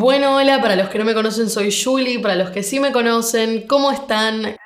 Bueno, hola, para los que no me conocen soy Julie, para los que sí me conocen, ¿cómo están? Los extrañé.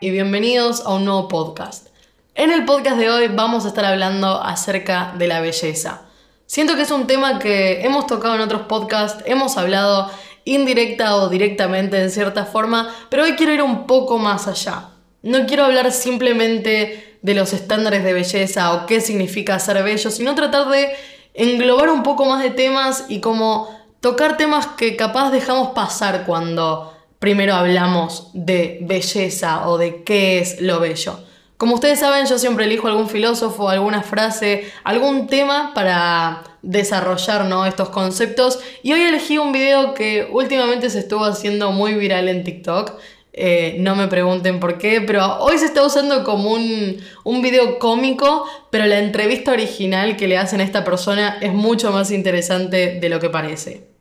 Y bienvenidos a un nuevo podcast. En el podcast de hoy vamos a estar hablando acerca de la belleza. Siento que es un tema que hemos tocado en otros podcasts, hemos hablado indirecta o directamente en cierta forma, pero hoy quiero ir un poco más allá. No quiero hablar simplemente de los estándares de belleza o qué significa ser bello, sino tratar de englobar un poco más de temas y como tocar temas que capaz dejamos pasar cuando primero hablamos de belleza o de qué es lo bello. Como ustedes saben, yo siempre elijo algún filósofo, alguna frase, algún tema para desarrollar estos conceptos. Y hoy elegí un video que últimamente se estuvo haciendo muy viral en TikTok. Eh, no me pregunten por qué, pero hoy se está usando como un, un video cómico, pero la entrevista original que le hacen a esta persona es mucho más interesante de lo que parece.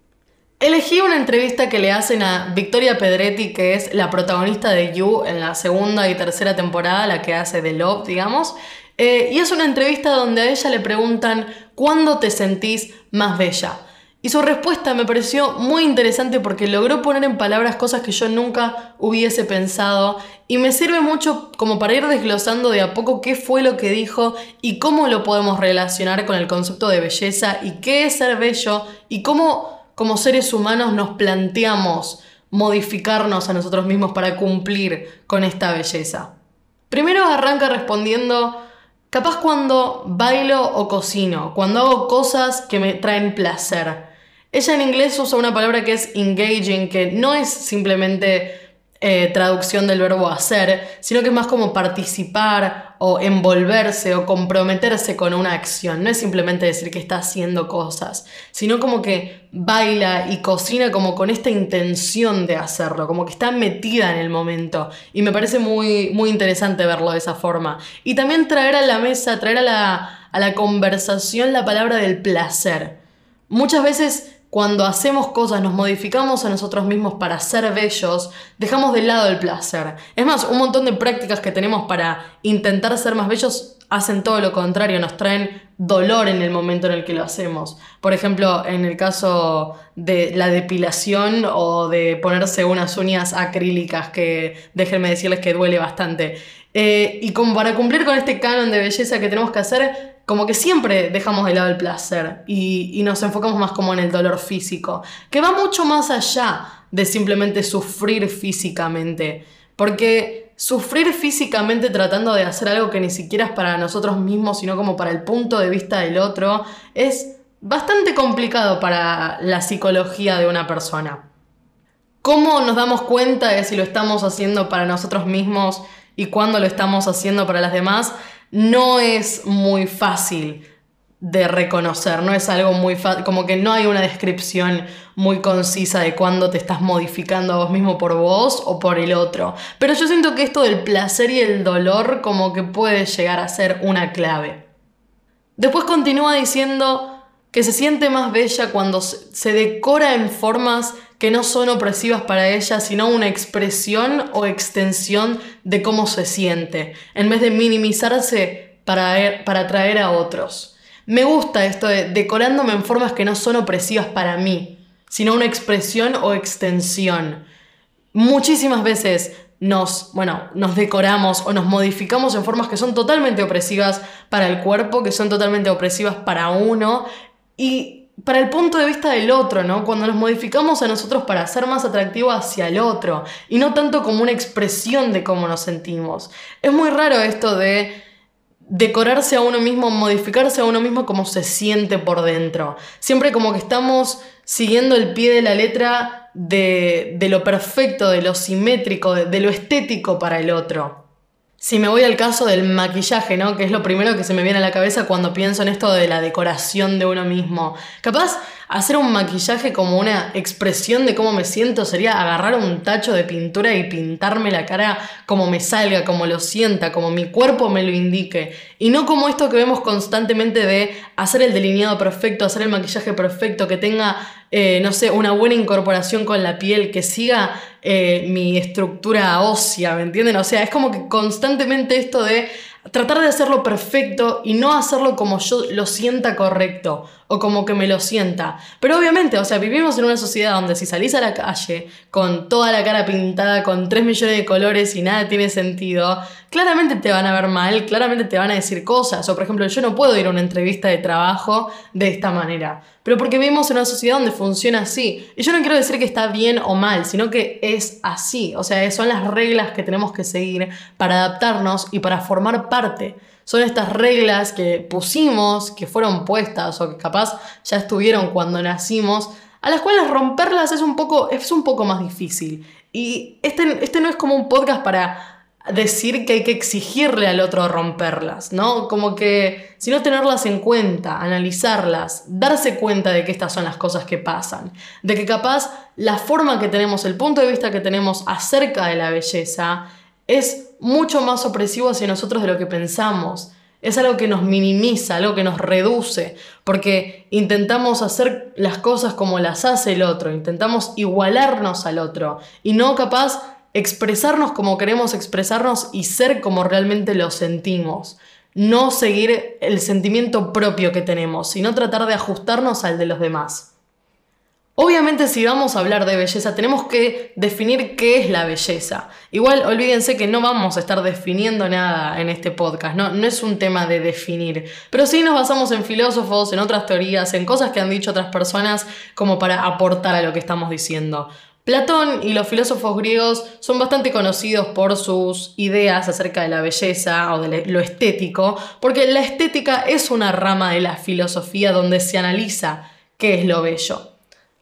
Elegí una entrevista que le hacen a Victoria Pedretti, que es la protagonista de You en la segunda y tercera temporada, la que hace de Love, digamos. Eh, y es una entrevista donde a ella le preguntan ¿cuándo te sentís más bella? Y su respuesta me pareció muy interesante porque logró poner en palabras cosas que yo nunca hubiese pensado y me sirve mucho como para ir desglosando de a poco qué fue lo que dijo y cómo lo podemos relacionar con el concepto de belleza y qué es ser bello y cómo como seres humanos nos planteamos modificarnos a nosotros mismos para cumplir con esta belleza. Primero arranca respondiendo, capaz cuando bailo o cocino, cuando hago cosas que me traen placer. Ella en inglés usa una palabra que es engaging, que no es simplemente eh, traducción del verbo hacer, sino que es más como participar o envolverse o comprometerse con una acción. No es simplemente decir que está haciendo cosas, sino como que baila y cocina como con esta intención de hacerlo, como que está metida en el momento. Y me parece muy, muy interesante verlo de esa forma. Y también traer a la mesa, traer a la, a la conversación la palabra del placer. Muchas veces cuando hacemos cosas, nos modificamos a nosotros mismos para ser bellos, dejamos de lado el placer. Es más, un montón de prácticas que tenemos para intentar ser más bellos hacen todo lo contrario, nos traen dolor en el momento en el que lo hacemos. Por ejemplo, en el caso de la depilación o de ponerse unas uñas acrílicas, que déjenme decirles que duele bastante. Eh, y como para cumplir con este canon de belleza que tenemos que hacer, como que siempre dejamos de lado el placer y, nos enfocamos más como en el dolor físico, que va mucho más allá de simplemente sufrir físicamente, porque sufrir físicamente tratando de hacer algo que ni siquiera es para nosotros mismos, sino como para el punto de vista del otro, es bastante complicado para la psicología de una persona. ¿Cómo nos damos cuenta de si lo estamos haciendo para nosotros mismos y cuándo lo estamos haciendo para las demás? no es muy fácil de reconocer, no es algo muy fácil, como que no hay una descripción muy concisa de cuándo te estás modificando a vos mismo por vos o por el otro. Pero yo siento que esto del placer y el dolor como que puede llegar a ser una clave. Después continúa diciendo que se siente más bella cuando se decora en formas que no son opresivas para ella, sino una expresión o extensión de cómo se siente, en vez de minimizarse para, er, para atraer a otros. Me gusta esto de decorándome en formas que no son opresivas para mí, sino una expresión o extensión. Muchísimas veces nos, bueno, nos decoramos o nos modificamos en formas que son totalmente opresivas para el cuerpo, que son totalmente opresivas para uno y para el punto de vista del otro, ¿no? Cuando nos modificamos a nosotros para ser más atractivo hacia el otro y no tanto como una expresión de cómo nos sentimos. Es muy raro esto de decorarse a uno mismo, modificarse a uno mismo como se siente por dentro. Siempre como que estamos siguiendo el pie de la letra de, lo perfecto, de lo simétrico, de lo estético para el otro. Si me voy al caso del maquillaje, ¿no? Que es lo primero que se me viene a la cabeza cuando pienso en esto de la decoración de uno mismo. Capaz hacer un maquillaje como una expresión de cómo me siento sería agarrar un tacho de pintura y pintarme la cara como me salga, como lo sienta, como mi cuerpo me lo indique. Y no como esto que vemos constantemente de hacer el delineado perfecto, hacer el maquillaje perfecto, que tenga eh, no sé, una buena incorporación con la piel, que siga eh, mi estructura ósea, ¿me entienden? O sea, es como que constantemente esto de tratar de hacerlo perfecto y no hacerlo como yo lo sienta correcto o como que me lo sienta. Pero obviamente, o sea, vivimos en una sociedad donde si salís a la calle con toda la cara pintada, con 3 millones de colores y nada tiene sentido, claramente te van a ver mal, claramente te van a decir cosas. O por ejemplo, yo no puedo ir a una entrevista de trabajo de esta manera. Pero porque vivimos en una sociedad donde funciona así. Y yo no quiero decir que está bien o mal, sino que es así. O sea, son las reglas que tenemos que seguir para adaptarnos y para formar parte. Son estas reglas que pusimos, que fueron puestas o que capaz ya estuvieron cuando nacimos, a las cuales romperlas es un poco, es un poco más difícil. Y este, este no es como un podcast para decir que hay que exigirle al otro romperlas, ¿no? Como que, sino tenerlas en cuenta, analizarlas, darse cuenta de que estas son las cosas que pasan, de que capaz la forma que tenemos, el punto de vista que tenemos acerca de la belleza es mucho más opresivo hacia nosotros de lo que pensamos. Es algo que nos minimiza, algo que nos reduce, porque intentamos hacer las cosas como las hace el otro, intentamos igualarnos al otro y no capaz expresarnos como queremos expresarnos y ser como realmente lo sentimos. No seguir el sentimiento propio que tenemos, sino tratar de ajustarnos al de los demás. Obviamente si vamos a hablar de belleza tenemos que definir qué es la belleza. Igual olvídense que no vamos a estar definiendo nada en este podcast, no, no es un tema de definir, pero sí nos basamos en filósofos, en otras teorías, en cosas que han dicho otras personas como para aportar a lo que estamos diciendo. Platón y los filósofos griegos son bastante conocidos por sus ideas acerca de la belleza o de lo estético, porque la estética es una rama de la filosofía donde se analiza qué es lo bello.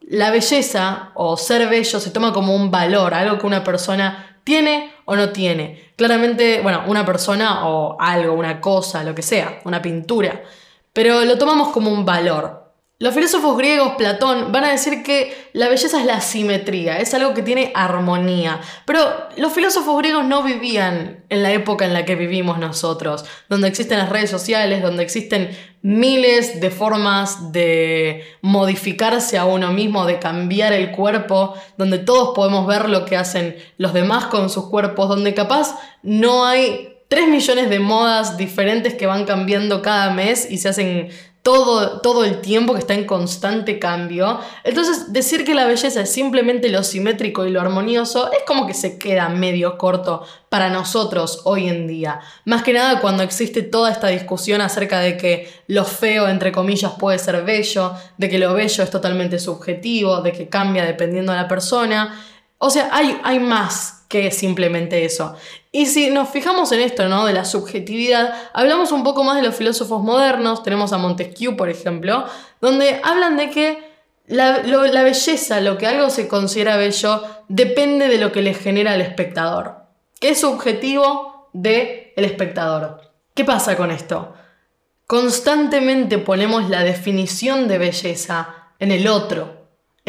La belleza o ser bello se toma como un valor, algo que una persona tiene o no tiene. Claramente, bueno, una persona o algo, una cosa, lo que sea, una pintura, pero lo tomamos como un valor. Los filósofos griegos, Platón, van a decir que la belleza es la simetría, es algo que tiene armonía. Pero los filósofos griegos no vivían en la época en la que vivimos nosotros, donde existen las redes sociales, donde existen miles de formas de modificarse a uno mismo, de cambiar el cuerpo, donde todos podemos ver lo que hacen los demás con sus cuerpos, donde capaz no hay 3 millones de modas diferentes que van cambiando cada mes y se hacen todo, todo el tiempo, que está en constante cambio. Entonces, decir que la belleza es simplemente lo simétrico y lo armonioso es como que se queda medio corto para nosotros hoy en día. Más que nada cuando existe toda esta discusión acerca de que lo feo, entre comillas, puede ser bello, de que lo bello es totalmente subjetivo, de que cambia dependiendo de la persona. O sea, hay, hay más que simplemente eso. Y si nos fijamos en esto, ¿no? De la subjetividad, hablamos un poco más de los filósofos modernos, tenemos a Montesquieu, por ejemplo, donde hablan de que la, belleza, lo que algo se considera bello, depende de lo que le genera al espectador, que es subjetivo del el espectador. ¿Qué pasa con esto? Constantemente ponemos la definición de belleza en el otro,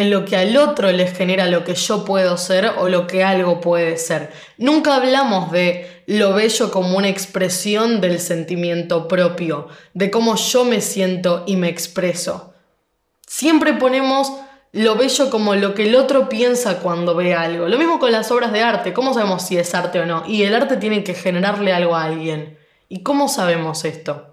en lo que al otro les genera lo que yo puedo ser o lo que algo puede ser. Nunca hablamos de lo bello como una expresión del sentimiento propio, de cómo yo me siento y me expreso. Siempre ponemos lo bello como lo que el otro piensa cuando ve algo. Lo mismo con las obras de arte. ¿Cómo sabemos si es arte o no? Y el arte tiene que generarle algo a alguien. ¿Y cómo sabemos esto?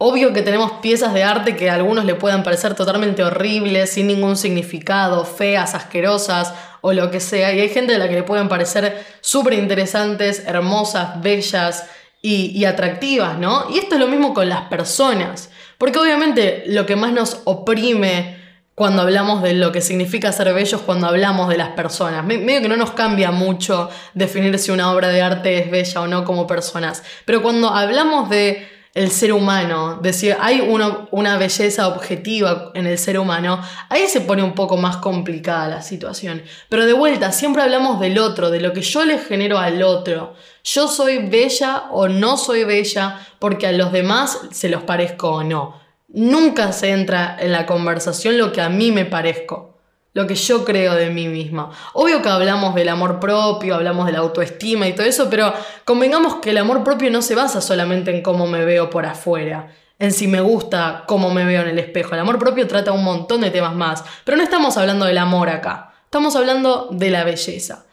Obvio que tenemos piezas de arte que a algunos le puedan parecer totalmente horribles, sin ningún significado, feas, asquerosas o lo que sea. Y hay gente a la que le pueden parecer súper interesantes, hermosas, bellas y, atractivas, ¿no? Y esto es lo mismo con las personas. Porque obviamente lo que más nos oprime cuando hablamos de lo que significa ser bellos, cuando hablamos de las personas. medio que no nos cambia mucho definir si una obra de arte es bella o no como personas. Pero cuando hablamos de el ser humano, decir, hay una belleza objetiva en el ser humano, ahí se pone un poco más complicada la situación. Pero de vuelta, siempre hablamos del otro, de lo que yo le genero al otro. Yo soy bella o no soy bella porque a los demás se los parezco o no. Nunca se entra en la conversación lo que a mí me parezco lo que yo creo de mí misma. Obvio que hablamos del amor propio, hablamos de la autoestima y todo eso, pero convengamos que el amor propio no se basa solamente en cómo me veo por afuera, en si me gusta cómo me veo en el espejo. El amor propio trata un montón de temas más, pero no estamos hablando del amor acá, estamos hablando de la belleza.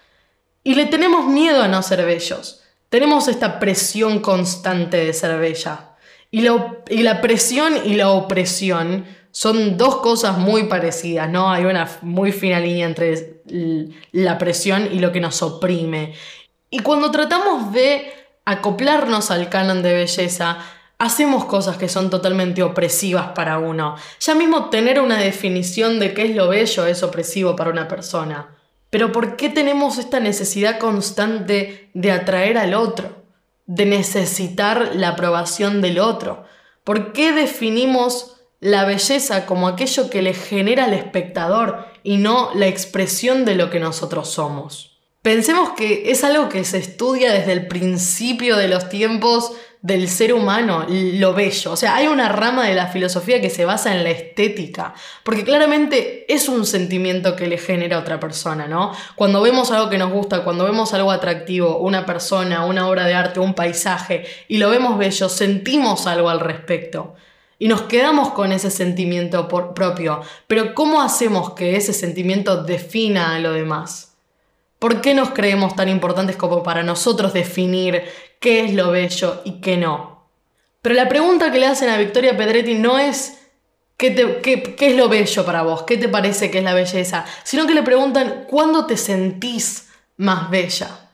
Y le tenemos miedo a no ser bellos. tenemos esta presión constante de ser bella. Y la, y la presión y la opresión son dos cosas muy parecidas, ¿no? Hay una muy fina línea entre la presión y lo que nos oprime. Y cuando tratamos de acoplarnos al canon de belleza, hacemos cosas que son totalmente opresivas para uno. Ya mismo tener una definición de qué es lo bello es opresivo para una persona. Pero ¿por qué tenemos esta necesidad constante de atraer al otro? De necesitar la aprobación del otro. ¿Por qué definimos la belleza como aquello que le genera al espectador y no la expresión de lo que nosotros somos. Pensemos que es algo que se estudia desde el principio de los tiempos del ser humano, lo bello. O sea, hay una rama de la filosofía que se basa en la estética, porque claramente es un sentimiento que le genera a otra persona, ¿no? Cuando vemos algo que nos gusta, cuando vemos algo atractivo, una persona, una obra de arte, un paisaje, y lo vemos bello, sentimos algo al respecto. Y nos quedamos con ese sentimiento propio. Pero ¿cómo hacemos que ese sentimiento defina a lo demás? ¿Por qué nos creemos tan importantes como para nosotros definir qué es lo bello y qué no? Pero la pregunta que le hacen a Victoria Pedretti no es ¿qué, qué, qué es lo bello para vos, qué te parece que es la belleza, sino que le preguntan ¿cuándo te sentís más bella?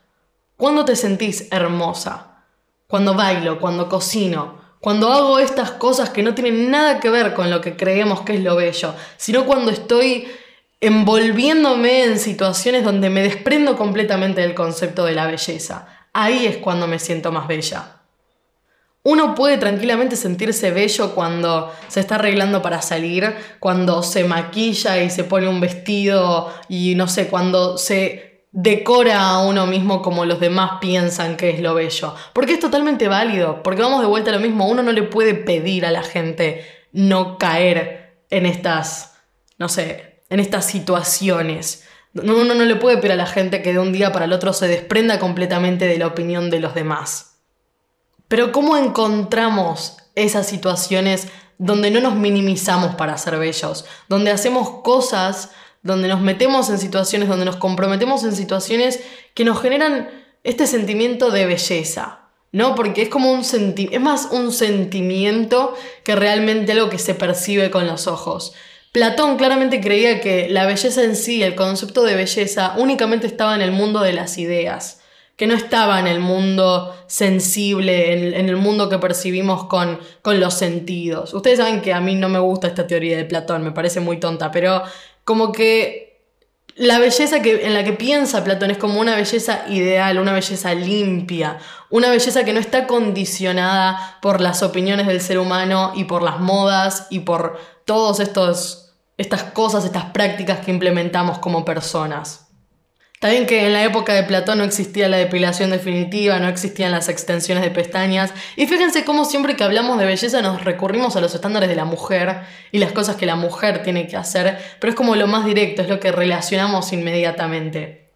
¿Cuándo te sentís hermosa? Cuando bailo, cuando cocino, cuando hago estas cosas que no tienen nada que ver con lo que creemos que es lo bello, sino cuando estoy envolviéndome en situaciones donde me desprendo completamente del concepto de la belleza. Ahí es cuando me siento más bella. Uno puede tranquilamente sentirse bello cuando se está arreglando para salir, cuando se maquilla y se pone un vestido y no sé, cuando se decora a uno mismo como los demás piensan que es lo bello. Porque es totalmente válido, porque vamos de vuelta a lo mismo, uno no le puede pedir a la gente no caer en estas, no sé, en estas situaciones. Uno no le puede pedir a la gente que de un día para el otro se desprenda completamente de la opinión de los demás. Pero ¿cómo encontramos esas situaciones donde no nos minimizamos para ser bellos? Donde hacemos cosas donde nos metemos en situaciones, donde nos comprometemos en situaciones que nos generan este sentimiento de belleza, ¿no? Porque es como un sentimiento, es más un sentimiento que realmente algo que se percibe con los ojos. Platón claramente creía que la belleza en sí, el concepto de belleza, únicamente estaba en el mundo de las ideas, que no estaba en el mundo sensible, en, en el mundo que percibimos con, con los sentidos. Ustedes saben que a mí no me gusta esta teoría de Platón, me parece muy tonta, pero como que la belleza que, en la que piensa Platón es como una belleza ideal, una belleza limpia, una belleza que no está condicionada por las opiniones del ser humano y por las modas y por todas estas cosas, estas prácticas que implementamos como personas. También que en la época de Platón no existía la depilación definitiva, no existían las extensiones de pestañas. Y fíjense cómo siempre que hablamos de belleza nos recurrimos a los estándares de la mujer y las cosas que la mujer tiene que hacer, pero es como lo más directo, es lo que relacionamos inmediatamente.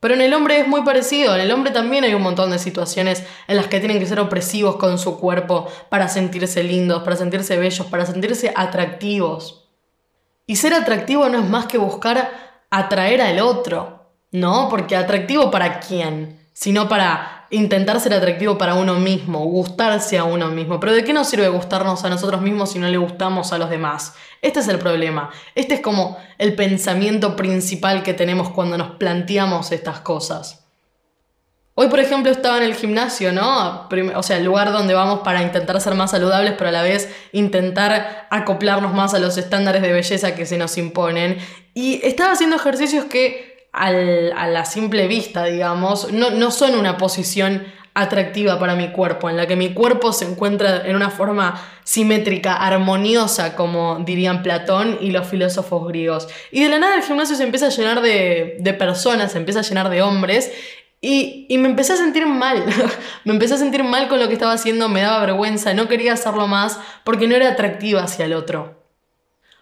Pero en el hombre es muy parecido, en el hombre también hay un montón de situaciones en las que tienen que ser opresivos con su cuerpo para sentirse lindos, para sentirse bellos, para sentirse atractivos. Y ser atractivo no es más que buscar atraer al otro, ¿no? Porque atractivo para quién, sino para intentar ser atractivo para uno mismo, gustarse a uno mismo. Pero ¿de qué nos sirve gustarnos a nosotros mismos si no le gustamos a los demás? Este es el problema. Este es como el pensamiento principal que tenemos cuando nos planteamos estas cosas. Hoy, por ejemplo, estaba en el gimnasio, ¿no? O sea, el lugar donde vamos para intentar ser más saludables, pero a la vez intentar acoplarnos más a los estándares de belleza que se nos imponen. Y estaba haciendo ejercicios que a la simple vista, digamos, no, no son una posición atractiva para mi cuerpo, en la que mi cuerpo se encuentra en una forma simétrica, armoniosa, como dirían Platón y los filósofos griegos. Y de la nada el gimnasio se empieza a llenar de, de personas, se empieza a llenar de hombres, y, y, me empecé a sentir mal, me empecé a sentir mal con lo que estaba haciendo, me daba vergüenza, no quería hacerlo más porque no era atractiva hacia el otro.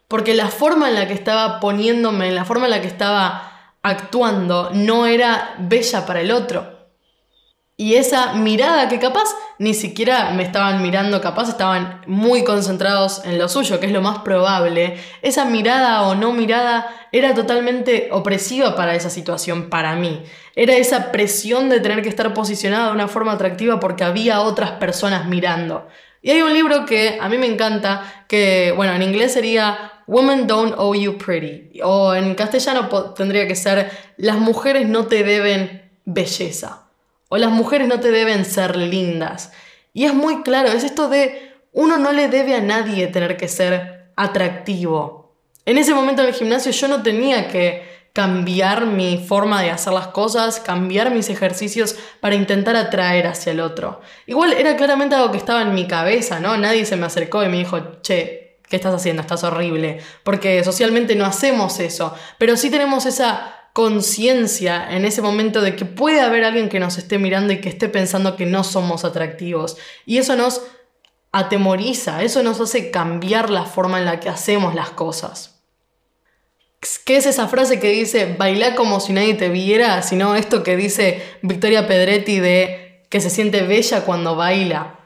Porque la forma en la que estaba poniéndome, la forma en la que estaba actuando no era bella para el otro. Y esa mirada que capaz ni siquiera me estaban mirando, capaz estaban muy concentrados en lo suyo, que es lo más probable, esa mirada o no mirada era totalmente opresiva para esa situación, para mí. Era esa presión de tener que estar posicionada de una forma atractiva porque había otras personas mirando. Y hay un libro que a mí me encanta, que, bueno, en inglés sería Women Don't Owe You Pretty, o en castellano tendría que ser Las mujeres no te deben belleza o las mujeres no te deben ser lindas. Y es muy claro, es esto de uno no le debe a nadie tener que ser atractivo. En ese momento en el gimnasio yo no tenía que cambiar mi forma de hacer las cosas, cambiar mis ejercicios para intentar atraer hacia el otro. Igual era claramente algo que estaba en mi cabeza, ¿no? Nadie se me acercó y me dijo, che, ¿qué estás haciendo? Estás horrible. Porque socialmente no hacemos eso, pero sí tenemos esa conciencia en ese momento de que puede haber alguien que nos esté mirando y que esté pensando que no somos atractivos. Y eso nos atemoriza, eso nos hace cambiar la forma en la que hacemos las cosas. ¿Qué es esa frase que dice baila como si nadie te viera? Sino esto que dice Victoria Pedretti de que se siente bella cuando baila.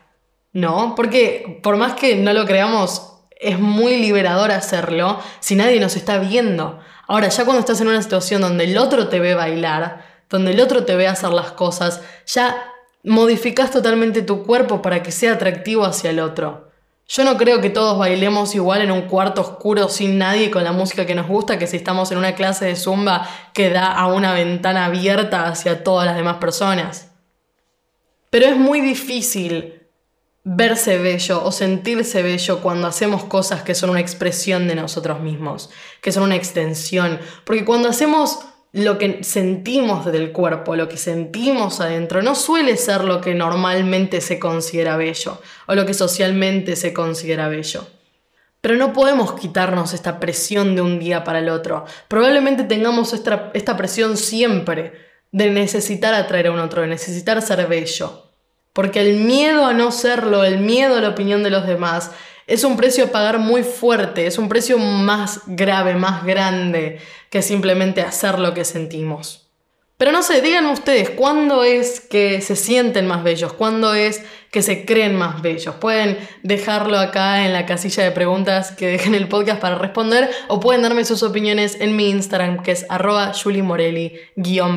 ¿No? Porque por más que no lo creamos, es muy liberador hacerlo si nadie nos está viendo. Ahora, ya cuando estás en una situación donde el otro te ve bailar, donde el otro te ve hacer las cosas, ya modificas totalmente tu cuerpo para que sea atractivo hacia el otro. Yo no creo que todos bailemos igual en un cuarto oscuro sin nadie con la música que nos gusta que si estamos en una clase de zumba que da a una ventana abierta hacia todas las demás personas. Pero es muy difícil verse bello o sentirse bello cuando hacemos cosas que son una expresión de nosotros mismos, que son una extensión. Porque cuando hacemos lo que sentimos del cuerpo, lo que sentimos adentro, no suele ser lo que normalmente se considera bello o lo que socialmente se considera bello. Pero no podemos quitarnos esta presión de un día para el otro. Probablemente tengamos esta, esta presión siempre de necesitar atraer a un otro, de necesitar ser bello. Porque el miedo a no serlo, el miedo a la opinión de los demás, es un precio a pagar muy fuerte, es un precio más grave, más grande que simplemente hacer lo que sentimos. Pero no sé, digan ustedes, ¿cuándo es que se sienten más bellos? ¿Cuándo es que se creen más bellos? Pueden dejarlo acá en la casilla de preguntas que dejen el podcast para responder o pueden darme sus opiniones en mi Instagram que es arroba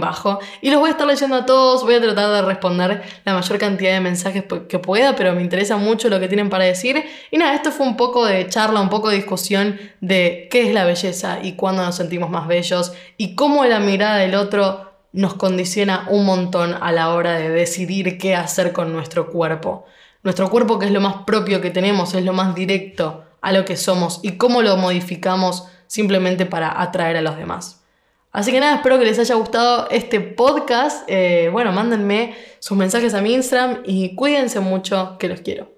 bajo y los voy a estar leyendo a todos, voy a tratar de responder la mayor cantidad de mensajes que pueda, pero me interesa mucho lo que tienen para decir. Y nada, esto fue un poco de charla, un poco de discusión de qué es la belleza y cuándo nos sentimos más bellos y cómo la mirada del otro nos condiciona un montón a la hora de decidir qué hacer con nuestro cuerpo. Nuestro cuerpo, que es lo más propio que tenemos, es lo más directo a lo que somos y cómo lo modificamos simplemente para atraer a los demás. Así que nada, espero que les haya gustado este podcast. Eh, bueno, mándenme sus mensajes a mi Instagram y cuídense mucho, que los quiero.